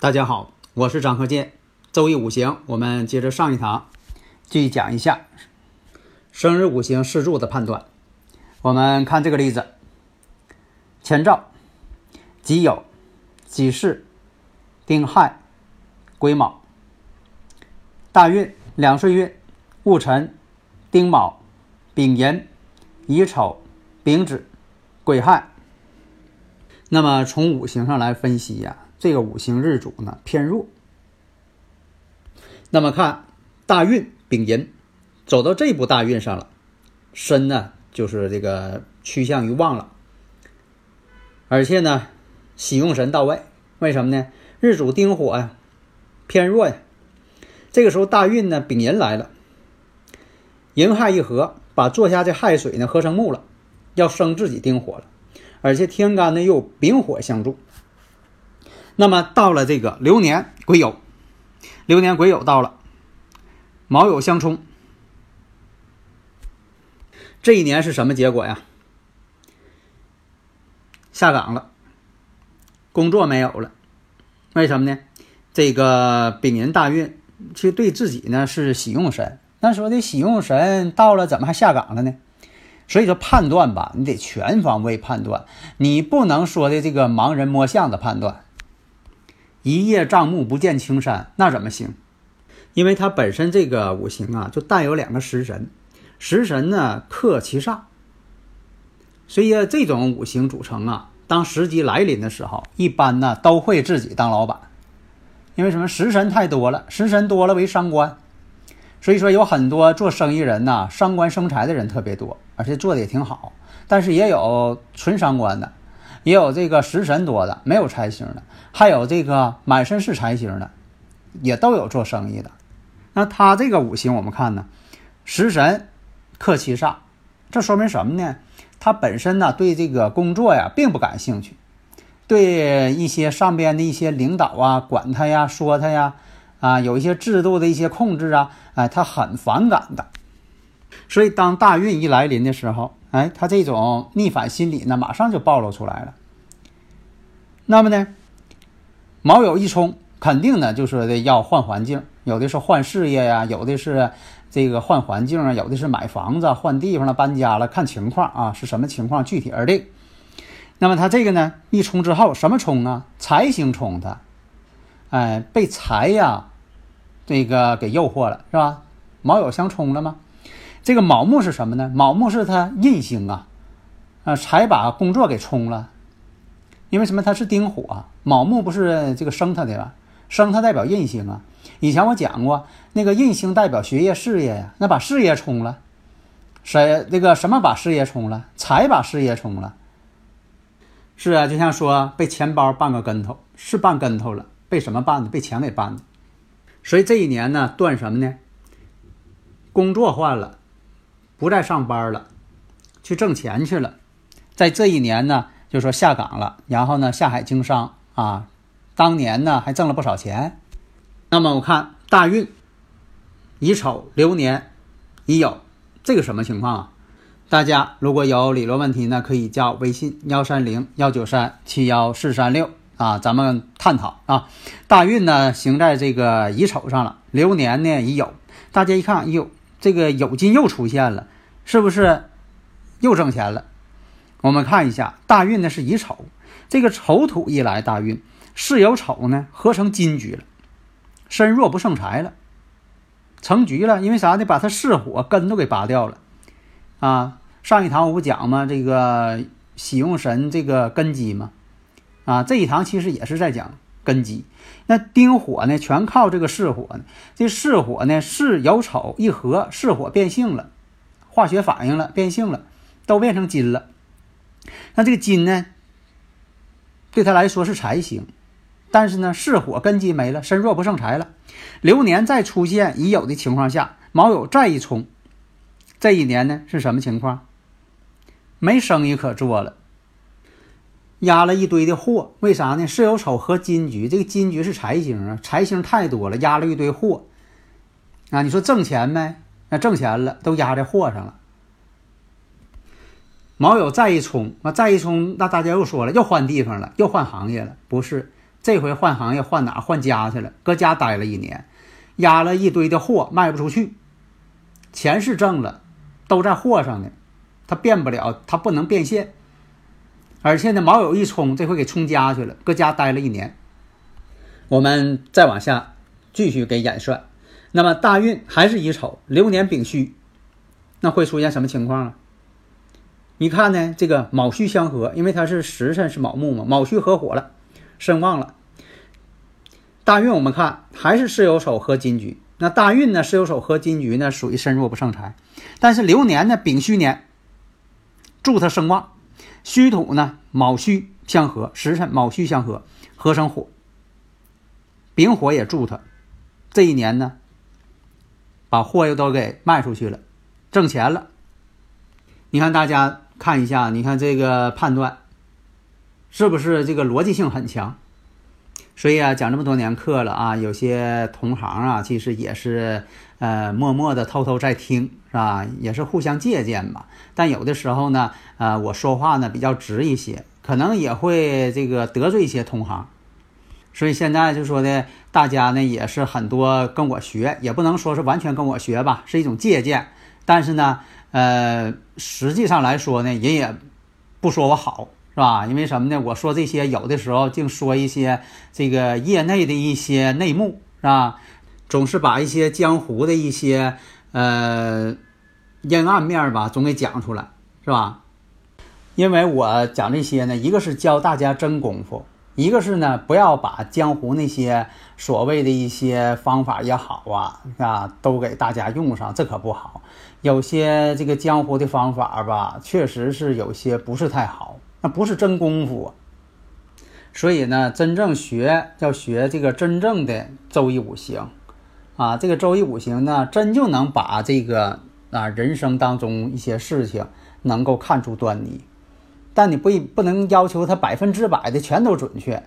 大家好，我是张和建。周易五行，我们接着上一堂，继续讲一下生日五行四柱的判断。我们看这个例子：乾兆、己酉、己巳、丁亥、癸卯。大运两岁运：戊辰、丁卯、丙寅、乙丑、丙子、癸亥。那么从五行上来分析呀、这个五行日主呢偏弱。那么看大运丙寅走到这步大运上了，身呢就是这个趋向于旺了，而且呢喜用神到位。为什么呢？日主丁火呀偏弱呀，这个时候大运呢丙寅来了，寅亥一合，把坐下这亥水呢合成木了，要生自己丁火了，而且天干呢又丙火相助。那么到了这个流年癸酉，流年癸酉到了，卯酉相冲，这一年是什么结果呀？下岗了，工作没有了，为什么呢？这个丙寅大运其实对自己呢是喜用神，那说的喜用神到了，怎么还下岗了呢？所以说判断吧，你得全方位判断，你不能说的这个盲人摸象的判断。一叶障目不见青山，那怎么行？因为它本身这个五行啊，就带有两个食神，食神呢克其煞，所以，这种五行组成啊，当时机来临的时候，一般呢都会自己当老板。因为什么？食神太多了，食神多了为伤官，所以说有很多做生意人呐，伤官生财的人特别多，而且做的也挺好。但是也有纯伤官的。也有这个食神多的，没有财星的，还有这个满身是财星的，也都有做生意的。那他这个五行我们看呢，食神克其煞，这说明什么呢？他本身呢对这个工作呀并不感兴趣，对一些上边的一些领导啊管他呀说他呀啊有一些制度的一些控制啊，哎他很反感的。所以当大运一来临的时候，哎，他这种逆反心理呢，马上就暴露出来了。那么呢，卯酉一冲，肯定呢就说的要换环境，有的是换事业呀，有的是这个换环境啊，有的是买房子、换地方了、搬家了，看情况啊，是什么情况具体而定。那么他这个呢一冲之后，什么冲啊？财星冲他，哎，被财呀这个给诱惑了，是吧？卯酉相冲了吗？这个卯木是什么呢？卯木是他印星啊，啊，才把工作给冲了。因为什么？它是丁火，卯木不是这个生他的吧？生他代表印星啊。以前我讲过，那个印星代表学业事业呀，那把事业冲了，谁那个什么把事业冲了？财把事业冲了。是啊，就像说被钱包绊个跟头，是绊跟头了，被什么绊的？被钱给绊的。所以这一年呢，断什么呢？工作换了。不再上班了，去挣钱去了。在这一年呢，就说下岗了，然后呢下海经商啊。当年呢还挣了不少钱。那么我看大运乙丑流年乙酉，这个什么情况啊？大家如果有理论问题呢，可以加微信幺三零幺九三七幺四三六啊，咱们探讨啊。大运呢行在这个乙丑上了，流年呢乙酉。大家一看，哎呦。这个酉金又出现了，是不是又挣钱了？我们看一下大运呢是乙丑，这个丑土一来，大运巳酉丑呢合成金局了，身弱不胜财了，成局了。因为啥呢？把他巳火根都给拔掉了啊！上一堂我不讲吗？这个喜用神这个根基吗？啊，这一堂其实也是在讲根基。那丁火呢，全靠这个巳火呢。这巳火呢，巳酉丑一合，巳火变性了，化学反应了，变性了，都变成金了。那这个金呢，对他来说是财星，但是呢，巳火根基没了，身弱不胜财了。流年再出现已有的情况下，卯酉再一冲，这一年呢是什么情况？没生意可做了。压了一堆的货，为啥呢？巳酉丑和金局，这个金局是财星啊，财星太多了，压了一堆货啊。你说挣钱没？那挣钱了，都压在货上了。卯酉再一冲，那再一冲，那大家又说了，又换地方了，又换行业了。不是，这回换行业换哪？换家去了，搁家待了一年，压了一堆的货，卖不出去，钱是挣了，都在货上呢，他变不了，他不能变现。而且呢，卯酉一冲，这回给冲家去了，搁家待了一年。我们再往下继续给演算，那么大运还是乙丑，流年丙戌，那会出现什么情况啊？你看呢，这个卯戌相合，因为它是时辰是卯木嘛，卯戌合火了，身旺了。大运我们看还是巳酉丑合金局，那大运呢，巳酉丑合金局呢，属于身弱不胜财，但是流年呢，丙戌年，祝他声旺。虚土呢，卯戌相合，时辰卯戌相合，合成火。丙火也助他，这一年呢，把货又都给卖出去了，挣钱了。你看大家看一下，你看这个判断，是不是这个逻辑性很强？所以啊，讲这么多年课了啊，有些同行啊，其实也是呃默默的偷偷在听，是吧？也是互相借鉴吧。但有的时候呢，呃，我说话呢比较直一些，可能也会这个得罪一些同行。所以现在就说的，大家呢也是很多跟我学，也不能说是完全跟我学吧，是一种借鉴。但是呢，呃，实际上来说呢，人也不说我好。是吧？因为什么呢？我说这些有的时候净说一些这个业内的一些内幕，是吧？总是把一些江湖的一些呃阴暗面吧，总给讲出来，是吧？因为我讲这些呢，一个是教大家真功夫，一个是呢不要把江湖那些所谓的一些方法也好啊，啊，都给大家用上，这可不好。有些这个江湖的方法吧，确实是有些不是太好。那不是真功夫，所以呢，真正学要学这个真正的周易五行，啊，这个周易五行呢，真就能把这个啊人生当中一些事情能够看出端倪，但你不不能要求它百分之百的全都准确，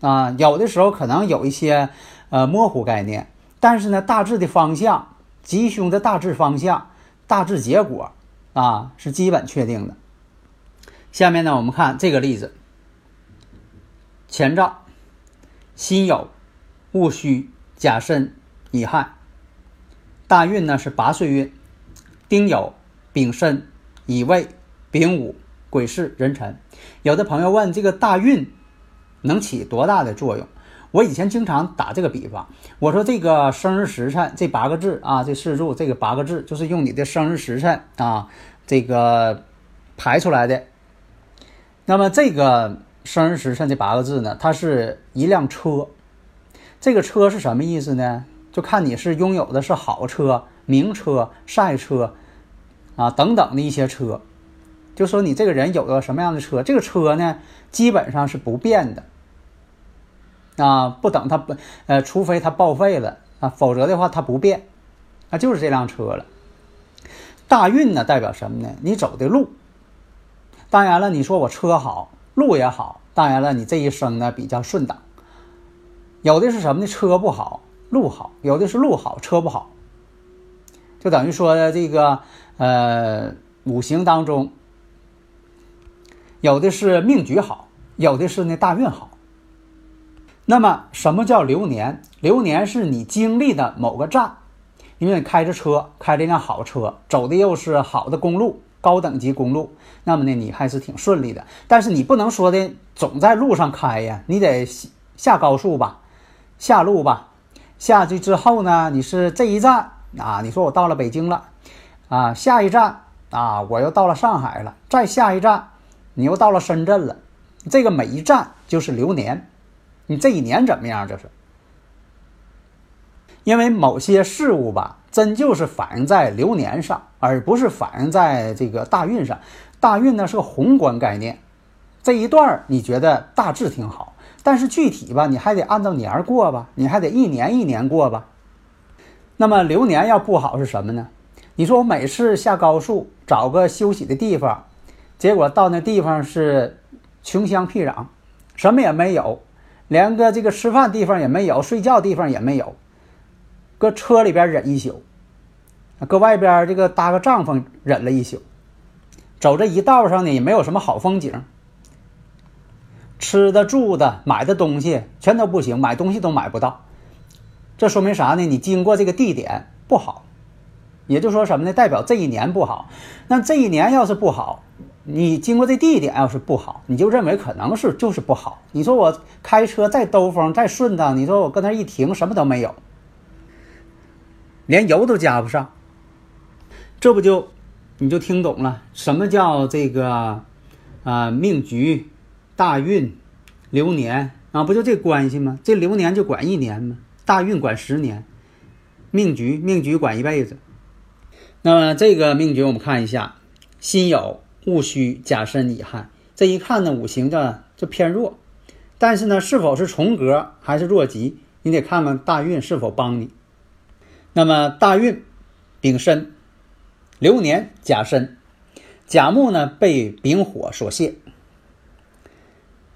啊，有的时候可能有一些呃模糊概念，但是呢，大致的方向、吉凶的大致方向、大致结果啊，是基本确定的。下面呢，我们看这个例子：前兆，辛酉、戊戌、甲申、乙亥。大运呢是八岁运，丁酉、丙申、乙未、丙午、癸巳、壬辰。有的朋友问，这个大运能起多大的作用？我以前经常打这个比方，我说这个生日时辰这八个字啊，这四柱这个八个字，就是用你的生日时辰啊，这个排出来的。那么这个生日时辰这八个字呢，它是一辆车。这个车是什么意思呢？就看你是拥有的是好车、名车、赛车啊等等的一些车。就说你这个人有个什么样的车，这个车呢基本上是不变的啊，不等它不呃，除非它报废了啊，否则的话它不变，那就是这辆车了。大运呢代表什么呢？你走的路。当然了，你说我车好，路也好。当然了，你这一生呢比较顺当。有的是什么呢？车不好，路好；有的是路好，车不好。就等于说这个呃五行当中，有的是命局好，有的是呢大运好。那么什么叫流年？流年是你经历的某个站，因为你开着车，开这辆好车，走的又是好的公路。高等级公路，那么呢，你还是挺顺利的。但是你不能说的总在路上开呀，你得下高速吧，下路吧。下去之后呢，你是这一站啊，你说我到了北京了，啊，下一站啊，我又到了上海了，再下一站，你又到了深圳了。这个每一站就是流年，你这一年怎么样？这是因为某些事物吧，真就是反映在流年上，而不是反映在这个大运上。大运呢是个宏观概念，这一段你觉得大致挺好，但是具体吧，你还得按照年过吧，你还得一年一年过吧。那么流年要不好是什么呢？你说我每次下高速找个休息的地方，结果到那地方是穷乡僻壤，什么也没有，连个这个吃饭地方也没有，睡觉地方也没有，搁车里边忍一宿，搁外边这个搭个帐篷忍了一宿，走这一道上呢也没有什么好风景，吃的住的买的东西全都不行，买东西都买不到。这说明啥呢？你经过这个地点不好，也就说什么呢？代表这一年不好。那这一年要是不好，你经过这地点要是不好，你就认为可能是就是不好。你说我开车再兜风再顺当，你说我搁那一停什么都没有，连油都加不上，这不就你就听懂了什么叫这个啊命局、大运、流年啊？不就这关系吗？这流年就管一年吗？大运管十年，命局命局管一辈子。那么这个命局我们看一下，辛酉戊戌甲申乙亥，这一看呢五行的就偏弱，但是呢是否是重格还是弱吉，你得看看大运是否帮你。那么大运丙申，流年甲申，甲木呢被丙火所泄，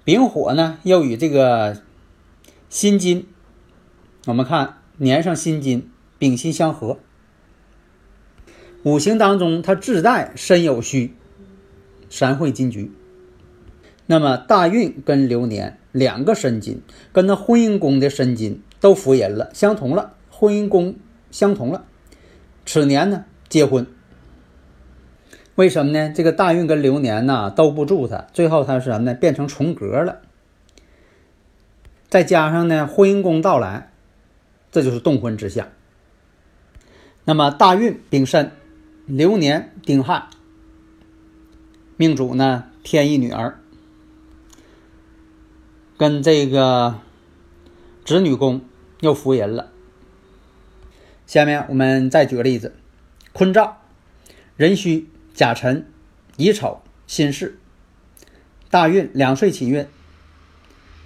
丙火呢又与这个辛金。我们看年上辛金，丙辛相合。五行当中，它自带申酉戌，三会金局。那么大运跟流年两个申金，跟那婚姻宫的申金都伏吟了，相同了，婚姻宫相同了。此年呢，结婚。为什么呢？这个大运跟流年呢都不住它，最后它是什么呢？变成重格了。再加上呢，婚姻宫到来。这就是动婚之象。那么大运丙申，流年丁亥，命主呢天一女儿，跟这个子女宫又伏吟了。下面我们再举个例子：坤兆、壬戌、甲辰、乙丑、辛巳。大运两岁起运，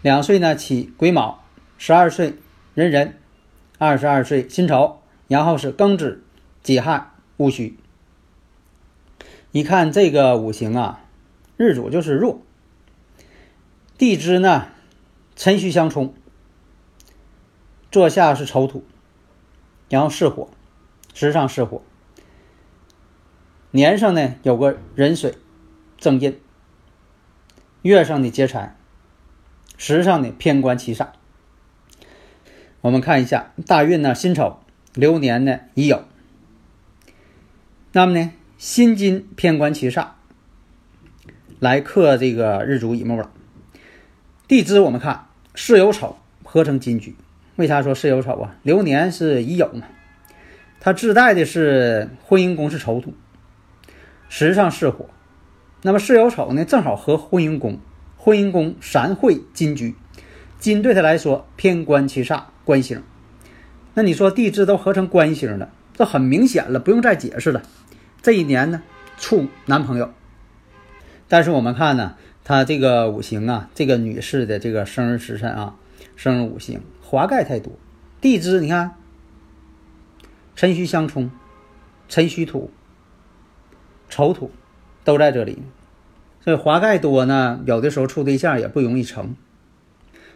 两岁呢起癸卯，十二岁壬壬。二十二岁辛丑，然后是庚子、己亥、戊戌。一看这个五行啊，日主就是弱，地支呢辰戌相冲，坐下是丑土，然后是火，时上是火，年上呢有个壬水正印，月上的劫财，时上的偏官七煞。我们看一下大运呢，辛丑，流年呢乙酉。那么呢，辛金偏官七煞来克这个日主乙木了。地支我们看巳酉丑合成金局，为啥说巳酉丑啊？流年是乙酉嘛，它自带的是婚姻宫是丑土，时上是火。那么巳酉丑呢，正好和婚姻宫，婚姻宫三会金局，金对他来说偏官七煞。官星，那你说地支都合成官星了，这很明显了，不用再解释了。这一年呢，处男朋友。但是我们看呢，他这个五行啊，这个女士的这个生日时辰啊，生日五行华盖太多。地支你看，辰戌相冲，辰戌土、丑土都在这里，所以华盖多呢，有的时候处对象也不容易成。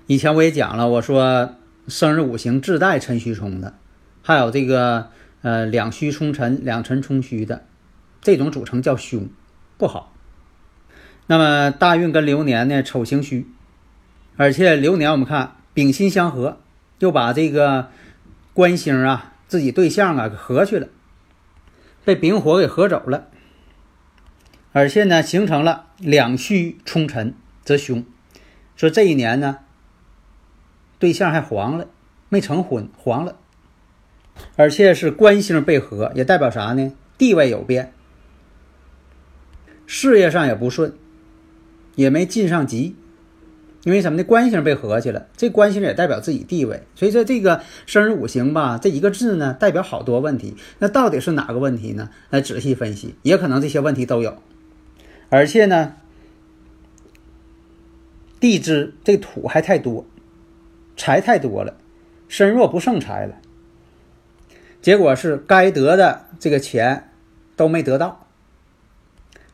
以前我也讲了，我说。生日五行自带辰戌冲的，还有这个呃两戌冲辰、两辰冲戌的，这种组成叫凶，不好。那么大运跟流年呢，丑行戌，而且流年我们看丙辛相合，又把这个官星啊自己对象啊给合去了，被丙火给合走了，而且呢形成了两虚冲辰则凶，说这一年呢。对象还黄了，没成婚，黄了，而且是官星被合，也代表啥呢？地位有变，事业上也不顺，也没进上级，因为什么呢？官星被合起了，这官星也代表自己地位，所以说这个生日五行吧，这一个字呢，代表好多问题。那到底是哪个问题呢？来仔细分析，也可能这些问题都有。而且呢，地支这土还太多，财太多了，身弱不胜财了。结果是该得的这个钱都没得到，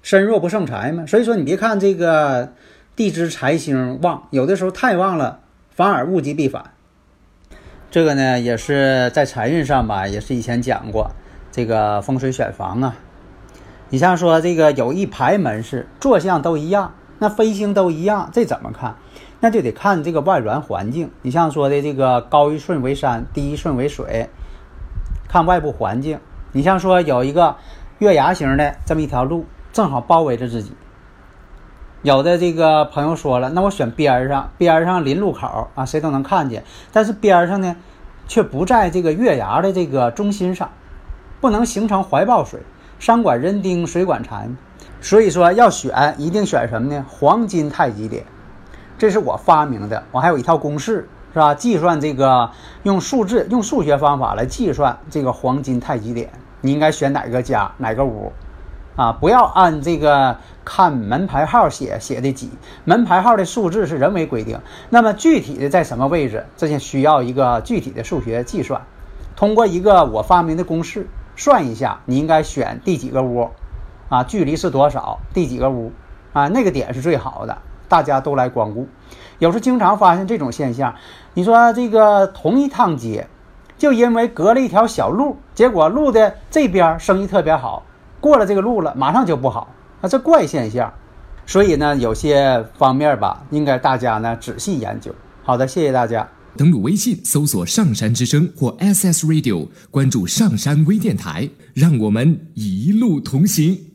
身弱不胜财嘛。所以说，你别看这个。地支财星旺，有的时候太旺了，反而物极必反。这个呢，也是在财运上吧，也是以前讲过这个风水选房啊。你像说这个有一排门市，坐向都一样，那飞星都一样，这怎么看？那就得看这个外缘环境。你像说的这个高一顺为山，低一顺为水，看外部环境。你像说有一个月牙形的这么一条路，正好包围着自己。有的这个朋友说了，那我选边儿上，边儿上临路口啊，谁都能看见。但是边儿上呢，却不在这个月牙的这个中心上，不能形成怀抱水。山管人丁，水管财。所以说要选，一定选什么呢？黄金太极点，这是我发明的。我还有一套公式，是吧？计算这个用数字、用数学方法来计算这个黄金太极点，你应该选哪个家、哪个屋。啊，不要按这个看门牌号写写的几，门牌号的数字是人为规定。那么具体的在什么位置，这就需要一个具体的数学计算。通过一个我发明的公式算一下，你应该选第几个屋，啊，距离是多少，第几个屋，啊，那个点是最好的，大家都来光顾。有时经常发现这种现象，你说这个同一趟街，就因为隔了一条小路，结果路的这边生意特别好。过了这个路了，马上就不好啊！这怪现象，所以呢，有些方面吧，应该大家呢仔细研究。好的，谢谢大家。登录微信搜索“上山之声”或 SS Radio，关注上山微电台，让我们一路同行。